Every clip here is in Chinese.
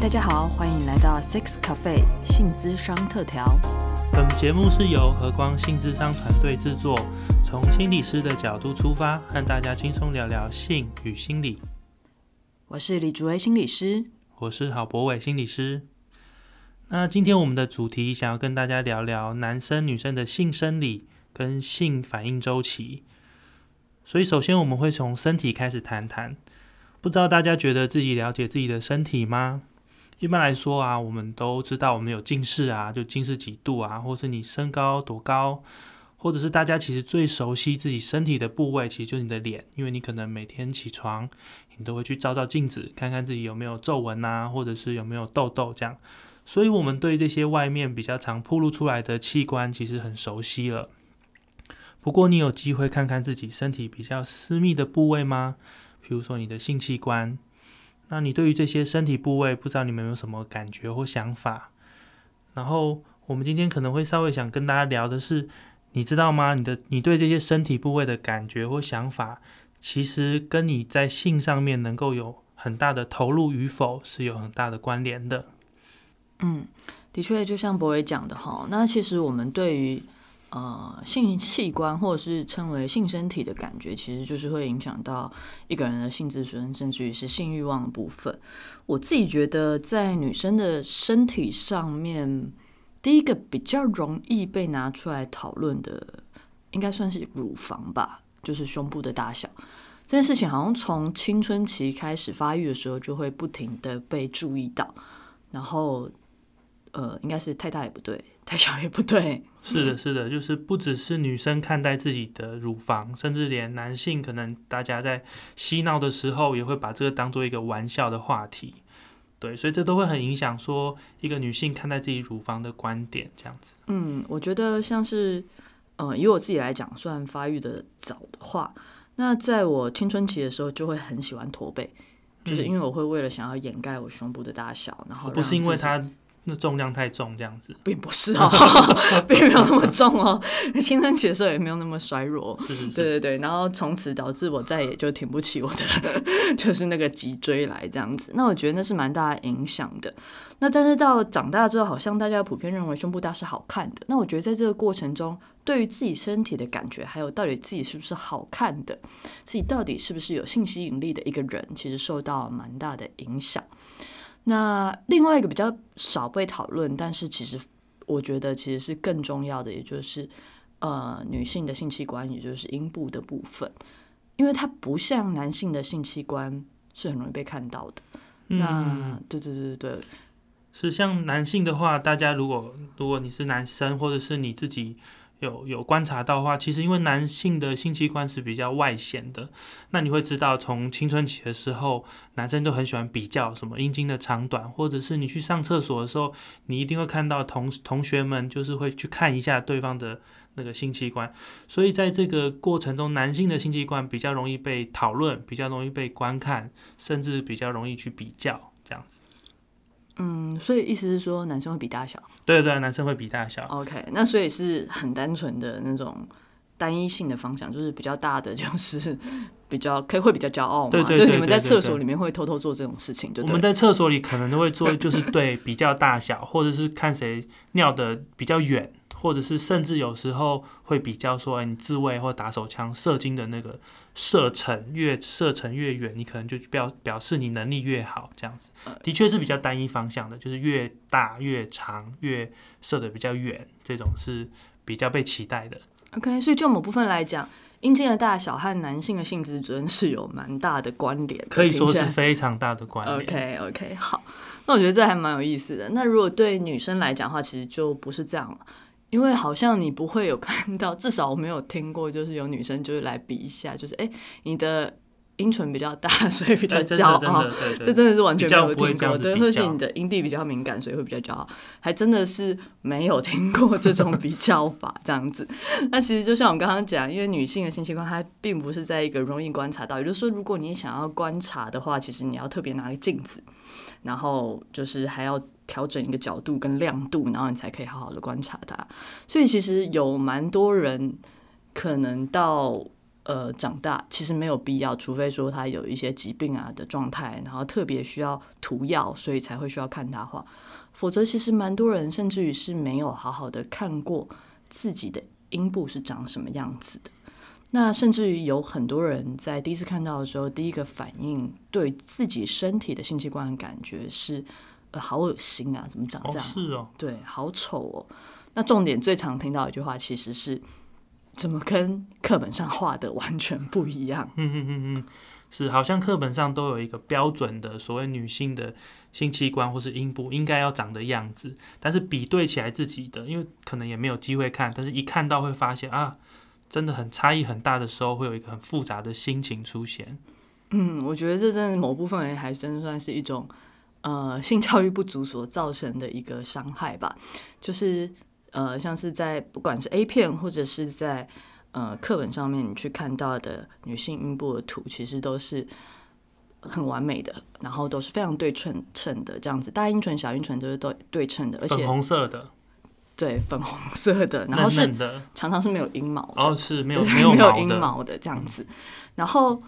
大家好，欢迎来到 Six Cafe 性资商特调。本节目是由和光性智商团队制作，从心理师的角度出发，和大家轻松聊聊性与心理。我是李竹威心理师，我是郝博伟心理师。那今天我们的主题想要跟大家聊聊男生女生的性生理跟性反应周期。所以首先我们会从身体开始谈谈。不知道大家觉得自己了解自己的身体吗？一般来说啊，我们都知道我们有近视啊，就近视几度啊，或是你身高多高，或者是大家其实最熟悉自己身体的部位，其实就是你的脸，因为你可能每天起床，你都会去照照镜子，看看自己有没有皱纹啊，或者是有没有痘痘这样。所以，我们对这些外面比较常暴露出来的器官，其实很熟悉了。不过，你有机会看看自己身体比较私密的部位吗？比如说你的性器官，那你对于这些身体部位，不知道你们有什么感觉或想法？然后我们今天可能会稍微想跟大家聊的是，你知道吗？你的你对这些身体部位的感觉或想法，其实跟你在性上面能够有很大的投入与否是有很大的关联的。嗯，的确，就像博伟讲的哈，那其实我们对于呃，性器官或者是称为性身体的感觉，其实就是会影响到一个人的性自尊，甚至于是性欲望的部分。我自己觉得，在女生的身体上面，第一个比较容易被拿出来讨论的，应该算是乳房吧，就是胸部的大小。这件事情好像从青春期开始发育的时候，就会不停的被注意到，然后。呃，应该是太大也不对，太小也不对。是的，是的，就是不只是女生看待自己的乳房，甚至连男性可能大家在嬉闹的时候，也会把这个当做一个玩笑的话题。对，所以这都会很影响说一个女性看待自己乳房的观点，这样子。嗯，我觉得像是，呃，以我自己来讲，算发育的早的话，那在我青春期的时候，就会很喜欢驼背，就是因为我会为了想要掩盖我胸部的大小，然后不是因为它。那重量太重，这样子并不是哦，并没有那么重哦。青春期的时候也没有那么衰弱，对对对。然后从此导致我再也就挺不起我的，就是那个脊椎来这样子。那我觉得那是蛮大的影响的。那但是到长大之后，好像大家普遍认为胸部大是好看的。那我觉得在这个过程中，对于自己身体的感觉，还有到底自己是不是好看的，自己到底是不是有性吸引力的一个人，其实受到蛮大的影响。那另外一个比较少被讨论，但是其实我觉得其实是更重要的，也就是呃女性的性器官，也就是阴部的部分，因为它不像男性的性器官是很容易被看到的。那对对对对对，是像男性的话，大家如果如果你是男生，或者是你自己。有有观察到的话，其实因为男性的性器官是比较外显的，那你会知道，从青春期的时候，男生都很喜欢比较什么阴茎的长短，或者是你去上厕所的时候，你一定会看到同同学们就是会去看一下对方的那个性器官，所以在这个过程中，男性的性器官比较容易被讨论，比较容易被观看，甚至比较容易去比较这样子。嗯，所以意思是说，男生会比大小。对对，男生会比大小。OK，那所以是很单纯的那种单一性的方向，就是比较大的，就是 比较可以会比较骄傲嘛。对对对，就是你们在厕所里面会偷偷做这种事情，对我们在厕所里可能都会做，就是对比较大小，或者是看谁尿的比较远。或者是甚至有时候会比较说，哎，你自卫或打手枪射精的那个射程越射程越远，你可能就表表示你能力越好，这样子，的确是比较单一方向的，就是越大越长越射的比较远，这种是比较被期待的。OK，所以就某部分来讲，阴茎的大小和男性的性自尊是有蛮大的关联，可以说是非常大的关联。OK OK，好，那我觉得这还蛮有意思的。那如果对女生来讲的话，其实就不是这样了。因为好像你不会有看到，至少我没有听过，就是有女生就是来比一下，就是哎，你的阴唇比较大，所以比较骄傲。这真的是完全没有听过，对，或是你的阴蒂比较敏感，所以会比较骄傲，还真的是没有听过 这种比较法这样子。那其实就像我刚刚讲，因为女性的性器官它并不是在一个容易观察到，也就是说，如果你想要观察的话，其实你要特别拿个镜子，然后就是还要。调整一个角度跟亮度，然后你才可以好好的观察它。所以其实有蛮多人可能到呃长大，其实没有必要，除非说他有一些疾病啊的状态，然后特别需要涂药，所以才会需要看他画。否则，其实蛮多人甚至于是没有好好的看过自己的阴部是长什么样子的。那甚至于有很多人在第一次看到的时候，第一个反应对自己身体的性器官的感觉是，呃，好恶心啊，怎么长这样？是哦，对，好丑哦。那重点最常听到一句话，其实是怎么跟课本上画的完全不一样？嗯嗯嗯嗯，是，好像课本上都有一个标准的所谓女性的性器官或是阴部应该要长的样子，但是比对起来自己的，因为可能也没有机会看，但是一看到会发现啊。真的很差异很大的时候，会有一个很复杂的心情出现。嗯，我觉得这真的某部分人还真算是一种呃性教育不足所造成的一个伤害吧。就是呃，像是在不管是 A 片或者是在呃课本上面你去看到的女性阴部的图，其实都是很完美的，然后都是非常对称称的这样子，大阴唇、小阴唇都是对对称的，而且粉红色的。对，粉红色的，然后是常常是没有阴毛，哦，是没有没有没有阴毛的这样子，然后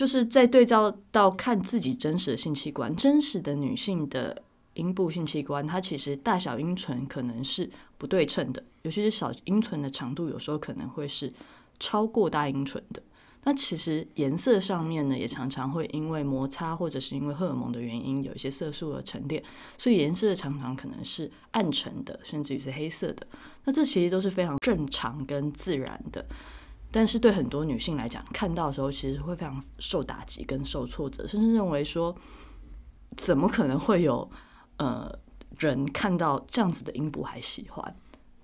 就是在对照到看自己真实的性器官，真实的女性的阴部性器官，它其实大小阴唇可能是不对称的，尤其是小阴唇的长度，有时候可能会是超过大阴唇的。那其实颜色上面呢，也常常会因为摩擦或者是因为荷尔蒙的原因，有一些色素而沉淀，所以颜色常常可能是暗沉的，甚至于是黑色的。那这其实都是非常正常跟自然的。但是对很多女性来讲，看到的时候其实会非常受打击跟受挫折，甚至认为说，怎么可能会有呃人看到这样子的阴部还喜欢？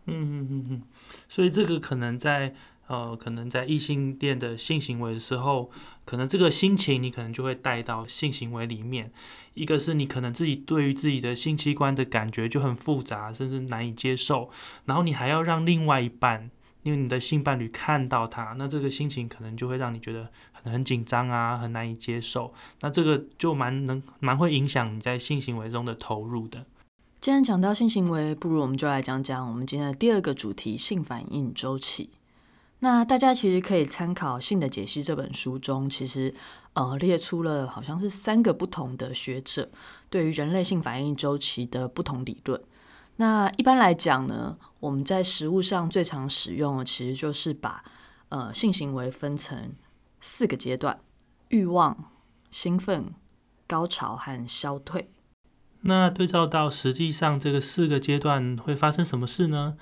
嗯嗯嗯嗯，所以这个可能在。呃，可能在异性恋的性行为的时候，可能这个心情你可能就会带到性行为里面。一个是你可能自己对于自己的性器官的感觉就很复杂，甚至难以接受，然后你还要让另外一半，因为你的性伴侣看到他，那这个心情可能就会让你觉得很很紧张啊，很难以接受。那这个就蛮能蛮会影响你在性行为中的投入的。既然讲到性行为，不如我们就来讲讲我们今天的第二个主题——性反应周期。那大家其实可以参考《性的解析》这本书中，其实呃列出了好像是三个不同的学者对于人类性反应周期的不同理论。那一般来讲呢，我们在食物上最常使用的其实就是把呃性行为分成四个阶段：欲望、兴奋、高潮和消退。那对照到实际上这个四个阶段会发生什么事呢？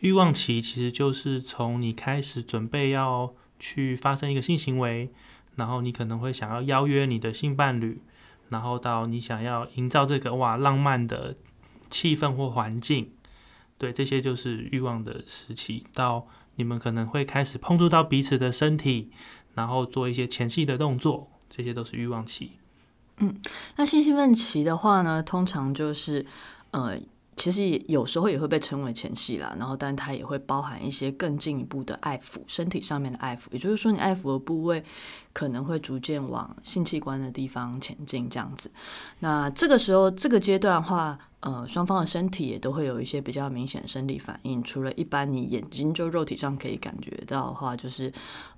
欲望期其实就是从你开始准备要去发生一个性行为，然后你可能会想要邀约你的性伴侣，然后到你想要营造这个哇浪漫的气氛或环境，对，这些就是欲望的时期。到你们可能会开始碰触到彼此的身体，然后做一些前戏的动作，这些都是欲望期。嗯，那性兴奋期的话呢，通常就是呃。其实有时候也会被称为前戏啦，然后但它也会包含一些更进一步的爱抚，身体上面的爱抚，也就是说你爱抚的部位可能会逐渐往性器官的地方前进这样子。那这个时候这个阶段的话，呃，双方的身体也都会有一些比较明显的生理反应，除了一般你眼睛就肉体上可以感觉到的话，就是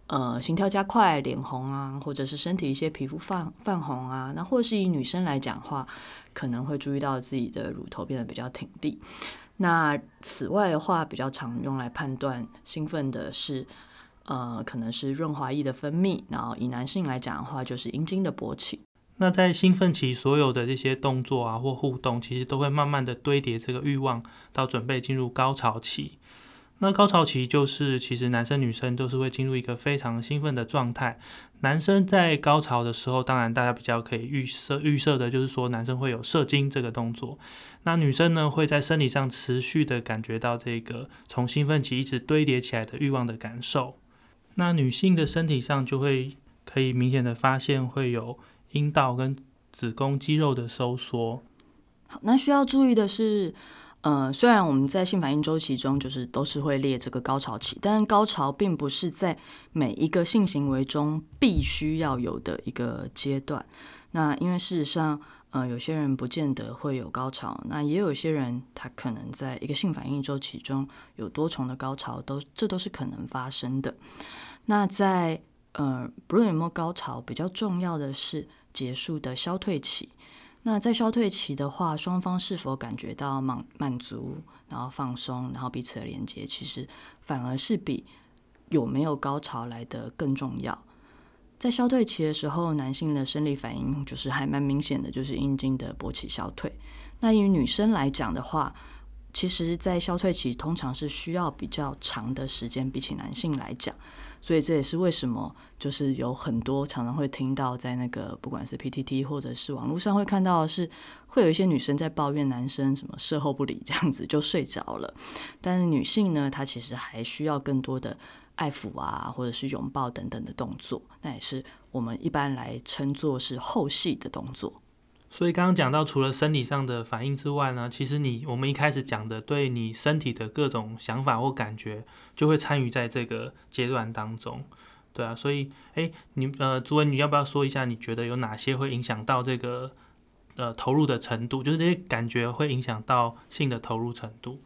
呃心跳加快、脸红啊，或者是身体一些皮肤泛泛红啊，那或是以女生来讲话。可能会注意到自己的乳头变得比较挺立。那此外的话，比较常用来判断兴奋的是，呃，可能是润滑液的分泌。然后以男性来讲的话，就是阴茎的勃起。那在兴奋期，所有的这些动作啊或互动，其实都会慢慢的堆叠这个欲望，到准备进入高潮期。那高潮期就是，其实男生女生都是会进入一个非常兴奋的状态。男生在高潮的时候，当然大家比较可以预设预设的就是说，男生会有射精这个动作。那女生呢，会在生理上持续的感觉到这个从兴奋期一直堆叠起来的欲望的感受。那女性的身体上就会可以明显的发现会有阴道跟子宫肌肉的收缩。好，那需要注意的是。呃，虽然我们在性反应周期中就是都是会列这个高潮期，但高潮并不是在每一个性行为中必须要有的一个阶段。那因为事实上，呃，有些人不见得会有高潮，那也有些人他可能在一个性反应周期中有多重的高潮，都这都是可能发生的。那在呃，不论有没有高潮，比较重要的是结束的消退期。那在消退期的话，双方是否感觉到满满足，然后放松，然后彼此的连接，其实反而是比有没有高潮来的更重要。在消退期的时候，男性的生理反应就是还蛮明显的，就是阴茎的勃起消退。那以女生来讲的话，其实，在消退期通常是需要比较长的时间，比起男性来讲。所以这也是为什么，就是有很多常常会听到在那个不管是 PTT 或者是网络上会看到，是会有一些女生在抱怨男生什么事后不理这样子就睡着了。但是女性呢，她其实还需要更多的。爱抚啊，或者是拥抱等等的动作，那也是我们一般来称作是后戏的动作。所以刚刚讲到，除了生理上的反应之外呢，其实你我们一开始讲的对你身体的各种想法或感觉，就会参与在这个阶段当中。对啊，所以哎，你呃，朱文，你要不要说一下，你觉得有哪些会影响到这个呃投入的程度？就是这些感觉会影响到性的投入程度？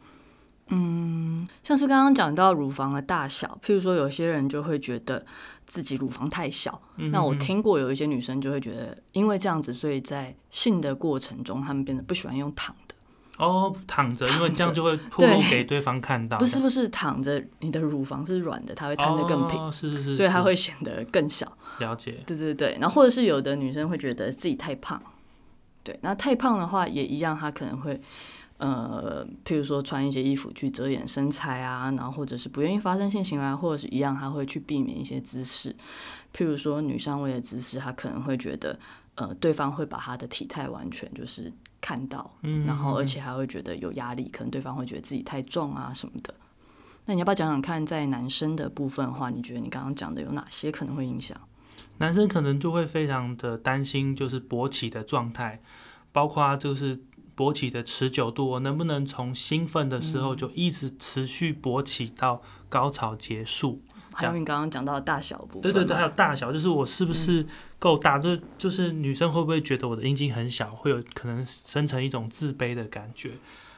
嗯，像是刚刚讲到乳房的大小，譬如说有些人就会觉得自己乳房太小。那我听过有一些女生就会觉得，因为这样子，所以在性的过程中，她们变得不喜欢用躺的。哦，躺着，因为这样就会暴露给对方看到。不是不是，躺着你的乳房是软的，它会摊得更平。是是是，所以它会显得更小。了解。对对对，然后或者是有的女生会觉得自己太胖。对，那太胖的话也一样，她可能会。呃，譬如说穿一些衣服去遮掩身材啊，然后或者是不愿意发生性行为，或者是一样，他会去避免一些姿势，譬如说女上位的姿势，他可能会觉得，呃，对方会把他的体态完全就是看到，然后而且还会觉得有压力，可能对方会觉得自己太重啊什么的。那你要不要讲讲看，在男生的部分的话，你觉得你刚刚讲的有哪些可能会影响？男生可能就会非常的担心，就是勃起的状态，包括就是。勃起的持久度，我能不能从兴奋的时候就一直持续勃起到高潮结束？还有你刚刚讲到的大小部分，对对对，还有大小，就是我是不是够大？就是就是女生会不会觉得我的阴茎很小，会有可能生成一种自卑的感觉？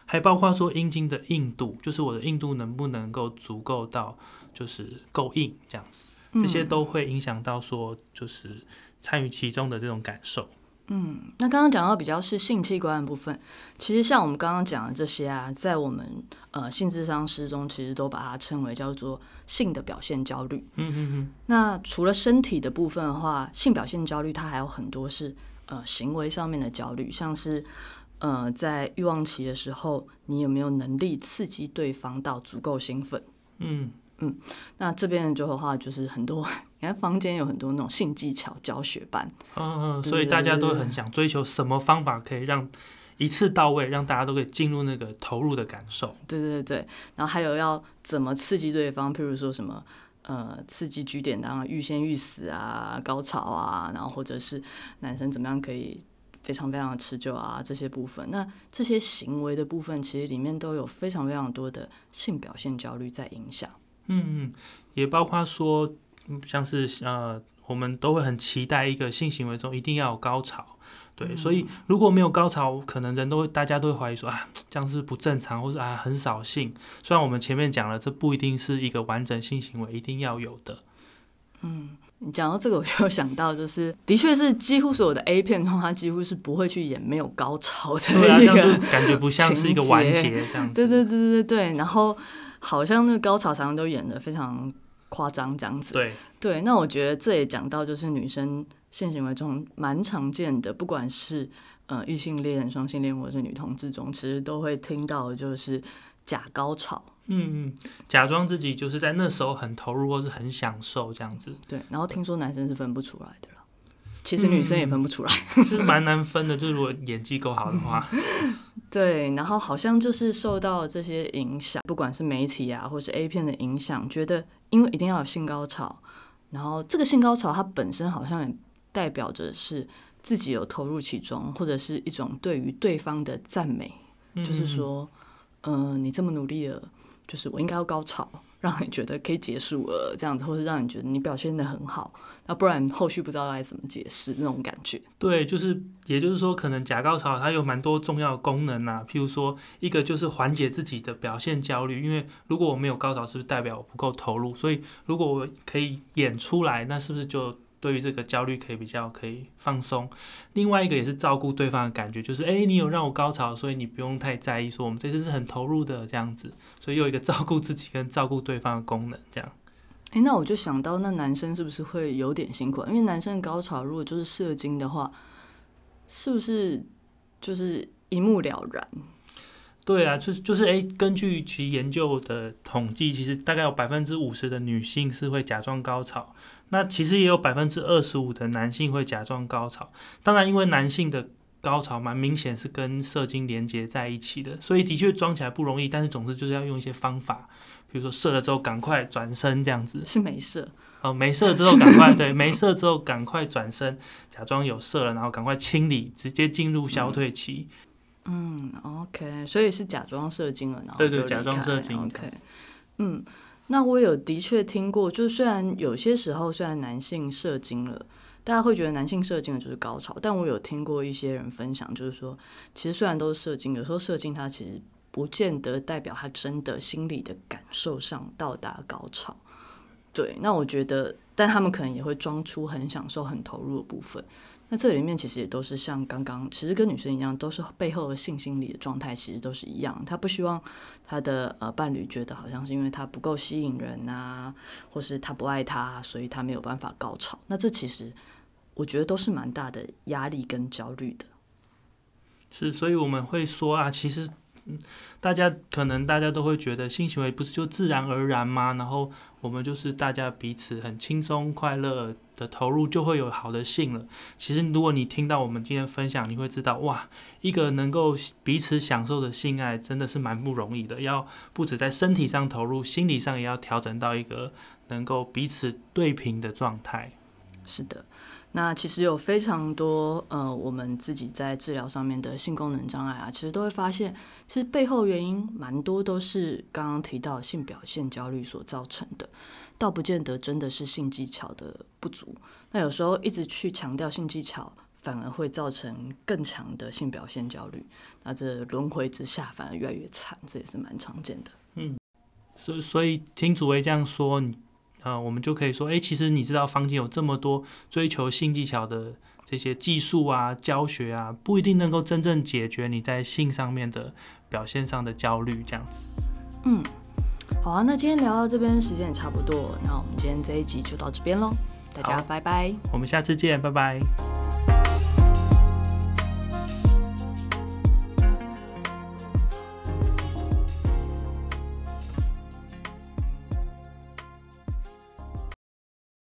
还包括说阴茎的硬度，就是我的硬度能不能够足够到，就是够硬这样子，这些都会影响到说，就是参与其中的这种感受。嗯，那刚刚讲到比较是性器官的部分，其实像我们刚刚讲的这些啊，在我们呃性智商师中，其实都把它称为叫做性的表现焦虑。嗯嗯嗯。那除了身体的部分的话，性表现焦虑它还有很多是呃行为上面的焦虑，像是呃在欲望期的时候，你有没有能力刺激对方到足够兴奋？嗯。嗯，那这边的话就是很多，你看房间有很多那种性技巧教学班，嗯嗯，所以大家都很想追求什么方法可以让一次到位，让大家都可以进入那个投入的感受。对对对然后还有要怎么刺激对方，譬如说什么呃刺激据点当欲仙欲死啊，高潮啊，然后或者是男生怎么样可以。非常非常的持久啊，这些部分，那这些行为的部分，其实里面都有非常非常多的性表现焦虑在影响。嗯嗯，也包括说，像是呃，我们都会很期待一个性行为中一定要有高潮，对，所以如果没有高潮，可能人都会大家都会怀疑说啊，这样是不正常，或是啊很扫兴。虽然我们前面讲了，这不一定是一个完整性行为一定要有的。嗯，你讲到这个，我就想到，就是的确是几乎所有的 A 片中，它几乎是不会去演没有高潮的一个，感觉不像是一个完结这样子。对对对对对，然后。好像那个高潮常常都演的非常夸张这样子，对对，那我觉得这也讲到就是女生性行为中蛮常见的，不管是呃异性恋、双性恋或者是女同志中，其实都会听到就是假高潮，嗯嗯，假装自己就是在那时候很投入或是很享受这样子，对，然后听说男生是分不出来的了，其实女生也分不出来，就是蛮难分的，就是如果演技够好的话。对，然后好像就是受到这些影响，不管是媒体啊，或是 A 片的影响，觉得因为一定要有性高潮，然后这个性高潮它本身好像也代表着是自己有投入其中，或者是一种对于对方的赞美，就是说，嗯，你这么努力了，就是我应该要高潮，让你觉得可以结束了这样子，或是让你觉得你表现的很好，那不然后续不知道该怎么解释那种感觉。对，就是也就是说，可能假高潮它有蛮多重要的功能啊，譬如说一个就是缓解自己的表现焦虑，因为如果我没有高潮，是不是代表我不够投入？所以如果我可以演出来，那是不是就？对于这个焦虑可以比较可以放松，另外一个也是照顾对方的感觉，就是哎，你有让我高潮，所以你不用太在意，说我们这次是很投入的这样子，所以有一个照顾自己跟照顾对方的功能，这样。哎，那我就想到，那男生是不是会有点辛苦？因为男生高潮如果就是射精的话，是不是就是一目了然？对啊，就是就是哎，根据其研究的统计，其实大概有百分之五十的女性是会假装高潮，那其实也有百分之二十五的男性会假装高潮。当然，因为男性的高潮蛮明显是跟射精连接在一起的，所以的确装起来不容易。但是总之就是要用一些方法，比如说射了之后赶快转身这样子。是没射哦，没射之后赶快对，没射之后赶快转身，假装有射了，然后赶快清理，直接进入消退期。嗯，OK，所以是假装射精了，然后对对，假装射精，OK，嗯，那我有的确听过，就是虽然有些时候虽然男性射精了，大家会觉得男性射精了就是高潮，但我有听过一些人分享，就是说其实虽然都是射精，有时候射精它其实不见得代表他真的心理的感受上到达高潮。对，那我觉得，但他们可能也会装出很享受、很投入的部分。那这里面其实也都是像刚刚，其实跟女生一样，都是背后的性心理的状态，其实都是一样。他不希望他的呃伴侣觉得好像是因为他不够吸引人啊，或是他不爱他，所以他没有办法高潮。那这其实我觉得都是蛮大的压力跟焦虑的。是，所以我们会说啊，其实。大家可能大家都会觉得性行为不是就自然而然吗？然后我们就是大家彼此很轻松快乐的投入，就会有好的性了。其实如果你听到我们今天分享，你会知道哇，一个能够彼此享受的性爱真的是蛮不容易的，要不止在身体上投入，心理上也要调整到一个能够彼此对平的状态。是的。那其实有非常多呃，我们自己在治疗上面的性功能障碍啊，其实都会发现，其实背后原因蛮多都是刚刚提到性表现焦虑所造成的，倒不见得真的是性技巧的不足。那有时候一直去强调性技巧，反而会造成更强的性表现焦虑，那这轮回之下反而越来越惨，这也是蛮常见的。嗯，所以所以听主位这样说，你。啊，我们就可以说，哎，其实你知道，坊间有这么多追求性技巧的这些技术啊、教学啊，不一定能够真正解决你在性上面的表现上的焦虑，这样子。嗯，好啊，那今天聊到这边，时间也差不多，那我们今天这一集就到这边喽，大家拜拜，我们下次见，拜拜。